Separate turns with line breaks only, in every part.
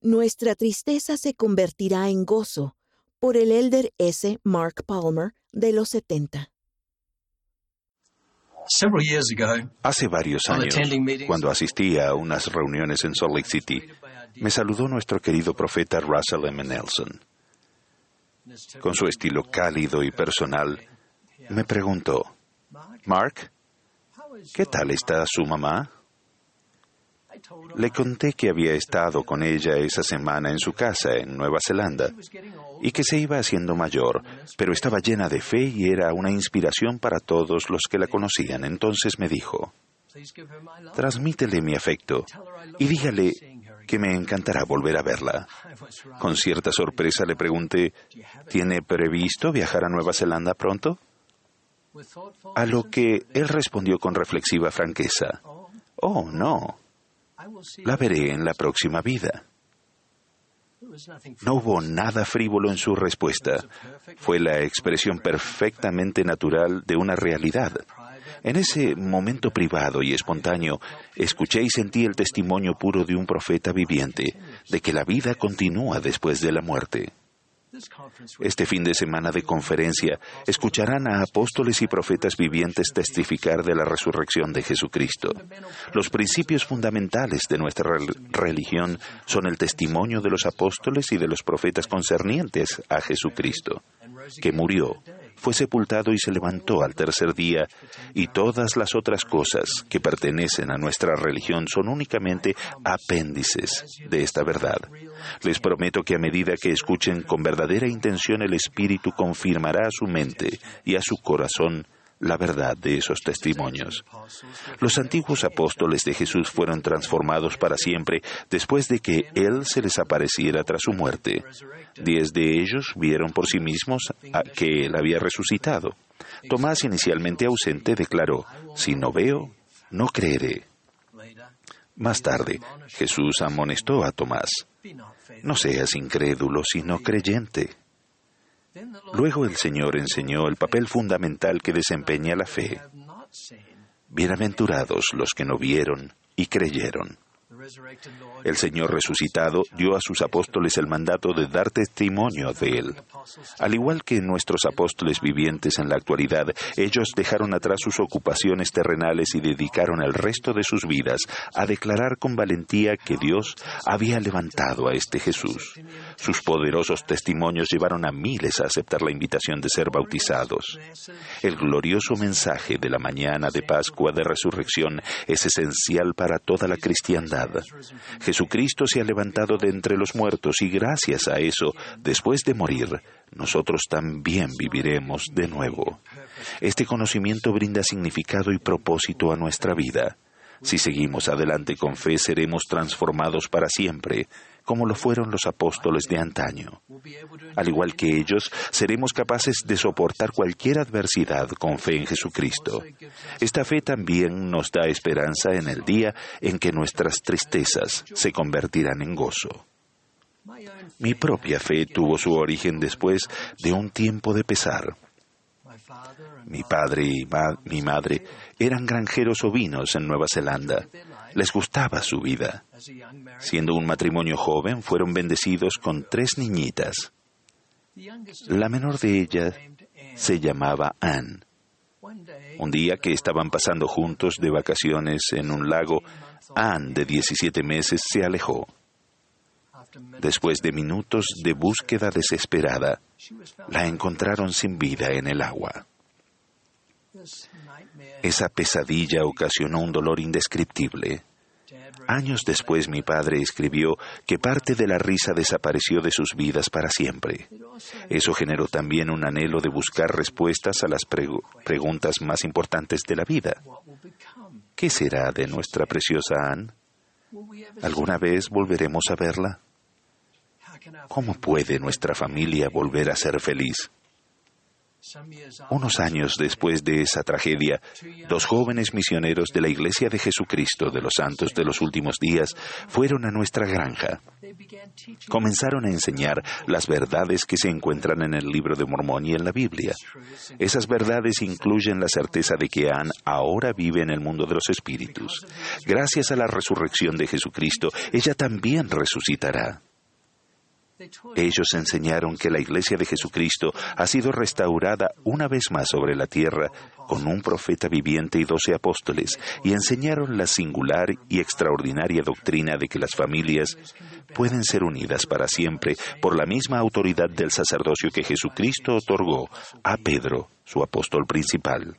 Nuestra tristeza se convertirá en gozo por el elder S. Mark Palmer de los 70.
Hace varios años, cuando asistí a unas reuniones en Salt Lake City, me saludó nuestro querido profeta Russell M. Nelson. Con su estilo cálido y personal, me preguntó, Mark, ¿qué tal está su mamá? Le conté que había estado con ella esa semana en su casa en Nueva Zelanda y que se iba haciendo mayor, pero estaba llena de fe y era una inspiración para todos los que la conocían. Entonces me dijo, transmítele mi afecto y dígale que me encantará volver a verla. Con cierta sorpresa le pregunté, ¿tiene previsto viajar a Nueva Zelanda pronto? A lo que él respondió con reflexiva franqueza, oh, no, la veré en la próxima vida. No hubo nada frívolo en su respuesta. Fue la expresión perfectamente natural de una realidad. En ese momento privado y espontáneo, escuché y sentí el testimonio puro de un profeta viviente, de que la vida continúa después de la muerte. Este fin de semana de conferencia escucharán a apóstoles y profetas vivientes testificar de la resurrección de Jesucristo. Los principios fundamentales de nuestra religión son el testimonio de los apóstoles y de los profetas concernientes a Jesucristo, que murió, fue sepultado y se levantó al tercer día, y todas las otras cosas que pertenecen a nuestra religión son únicamente apéndices de esta verdad. Les prometo que a medida que escuchen con verdadera intención el Espíritu confirmará a su mente y a su corazón la verdad de esos testimonios. Los antiguos apóstoles de Jesús fueron transformados para siempre después de que Él se les apareciera tras su muerte. Diez de ellos vieron por sí mismos que Él había resucitado. Tomás, inicialmente ausente, declaró, Si no veo, no creeré. Más tarde, Jesús amonestó a Tomás, No seas incrédulo, sino creyente. Luego el Señor enseñó el papel fundamental que desempeña la fe. Bienaventurados los que no vieron y creyeron. El Señor resucitado dio a sus apóstoles el mandato de dar testimonio de Él. Al igual que nuestros apóstoles vivientes en la actualidad, ellos dejaron atrás sus ocupaciones terrenales y dedicaron el resto de sus vidas a declarar con valentía que Dios había levantado a este Jesús. Sus poderosos testimonios llevaron a miles a aceptar la invitación de ser bautizados. El glorioso mensaje de la mañana de Pascua de Resurrección es esencial para toda la cristiandad. Jesucristo se ha levantado de entre los muertos y gracias a eso, después de morir, nosotros también viviremos de nuevo. Este conocimiento brinda significado y propósito a nuestra vida. Si seguimos adelante con fe, seremos transformados para siempre, como lo fueron los apóstoles de antaño. Al igual que ellos, seremos capaces de soportar cualquier adversidad con fe en Jesucristo. Esta fe también nos da esperanza en el día en que nuestras tristezas se convertirán en gozo. Mi propia fe tuvo su origen después de un tiempo de pesar. Mi padre y mi madre eran granjeros ovinos en Nueva Zelanda. Les gustaba su vida. Siendo un matrimonio joven, fueron bendecidos con tres niñitas. La menor de ellas se llamaba Anne. Un día que estaban pasando juntos de vacaciones en un lago, Anne, de 17 meses, se alejó. Después de minutos de búsqueda desesperada, la encontraron sin vida en el agua. Esa pesadilla ocasionó un dolor indescriptible. Años después mi padre escribió que parte de la risa desapareció de sus vidas para siempre. Eso generó también un anhelo de buscar respuestas a las preguntas más importantes de la vida. ¿Qué será de nuestra preciosa Anne? ¿Alguna vez volveremos a verla? ¿Cómo puede nuestra familia volver a ser feliz? Unos años después de esa tragedia, dos jóvenes misioneros de la Iglesia de Jesucristo de los Santos de los Últimos Días fueron a nuestra granja. Comenzaron a enseñar las verdades que se encuentran en el libro de Mormón y en la Biblia. Esas verdades incluyen la certeza de que Anne ahora vive en el mundo de los espíritus. Gracias a la resurrección de Jesucristo, ella también resucitará. Ellos enseñaron que la Iglesia de Jesucristo ha sido restaurada una vez más sobre la tierra con un profeta viviente y doce apóstoles, y enseñaron la singular y extraordinaria doctrina de que las familias pueden ser unidas para siempre por la misma autoridad del sacerdocio que Jesucristo otorgó a Pedro, su apóstol principal.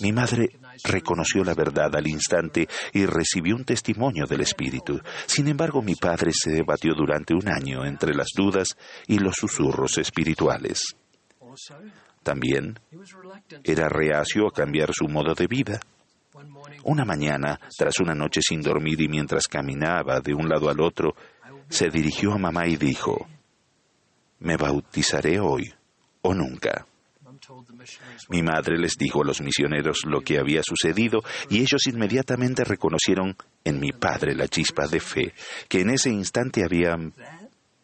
Mi madre reconoció la verdad al instante y recibió un testimonio del Espíritu. Sin embargo, mi padre se debatió durante un año entre las dudas y los susurros espirituales. También era reacio a cambiar su modo de vida. Una mañana, tras una noche sin dormir y mientras caminaba de un lado al otro, se dirigió a mamá y dijo, Me bautizaré hoy o nunca. Mi madre les dijo a los misioneros lo que había sucedido y ellos inmediatamente reconocieron en mi padre la chispa de fe que en ese instante habían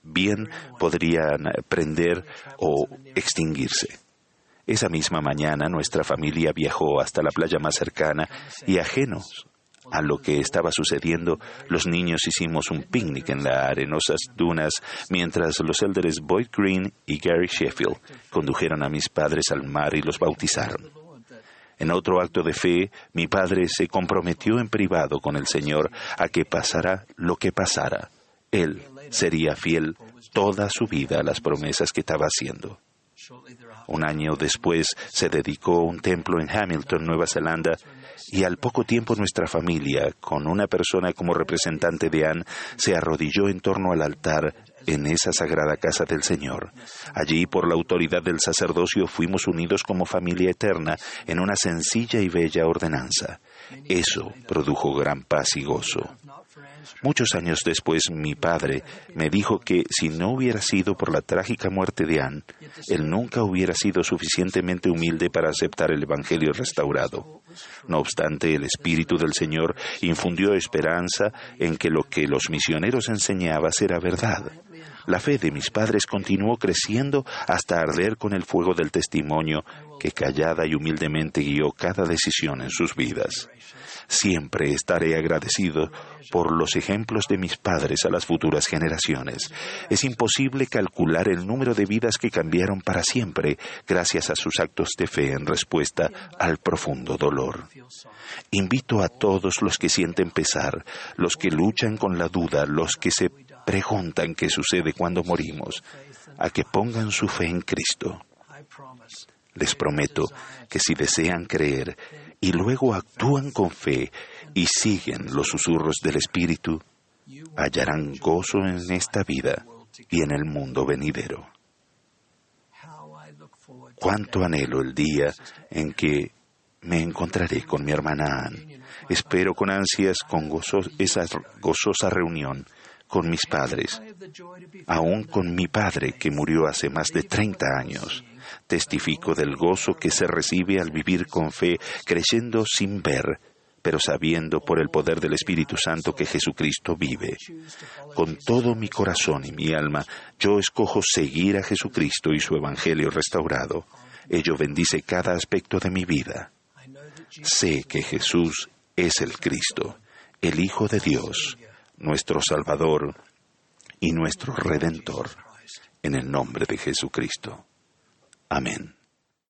bien podrían prender o extinguirse. Esa misma mañana nuestra familia viajó hasta la playa más cercana y ajenos a lo que estaba sucediendo, los niños hicimos un picnic en las arenosas dunas mientras los elders Boyd Green y Gary Sheffield condujeron a mis padres al mar y los bautizaron. En otro acto de fe, mi padre se comprometió en privado con el Señor a que pasara lo que pasara. Él sería fiel toda su vida a las promesas que estaba haciendo. Un año después se dedicó un templo en Hamilton, Nueva Zelanda, y al poco tiempo nuestra familia, con una persona como representante de Anne, se arrodilló en torno al altar en esa sagrada casa del Señor. Allí, por la autoridad del sacerdocio, fuimos unidos como familia eterna en una sencilla y bella ordenanza. Eso produjo gran paz y gozo. Muchos años después mi padre me dijo que si no hubiera sido por la trágica muerte de Anne, él nunca hubiera sido suficientemente humilde para aceptar el Evangelio restaurado. No obstante, el Espíritu del Señor infundió esperanza en que lo que los misioneros enseñaban era verdad. La fe de mis padres continuó creciendo hasta arder con el fuego del testimonio que callada y humildemente guió cada decisión en sus vidas. Siempre estaré agradecido por los ejemplos de mis padres a las futuras generaciones. Es imposible calcular el número de vidas que cambiaron para siempre gracias a sus actos de fe en respuesta al profundo dolor. Invito a todos los que sienten pesar, los que luchan con la duda, los que se preguntan qué sucede cuando morimos, a que pongan su fe en Cristo. Les prometo que si desean creer, y luego actúan con fe y siguen los susurros del Espíritu, hallarán gozo en esta vida y en el mundo venidero. Cuánto anhelo el día en que me encontraré con mi hermana Anne. Espero con ansias con esa gozosa reunión con mis padres, aún con mi padre que murió hace más de 30 años. Testifico del gozo que se recibe al vivir con fe, creyendo sin ver, pero sabiendo por el poder del Espíritu Santo que Jesucristo vive. Con todo mi corazón y mi alma, yo escojo seguir a Jesucristo y su Evangelio restaurado. Ello bendice cada aspecto de mi vida. Sé que Jesús es el Cristo, el Hijo de Dios, nuestro Salvador y nuestro Redentor. En el nombre de Jesucristo. Amén.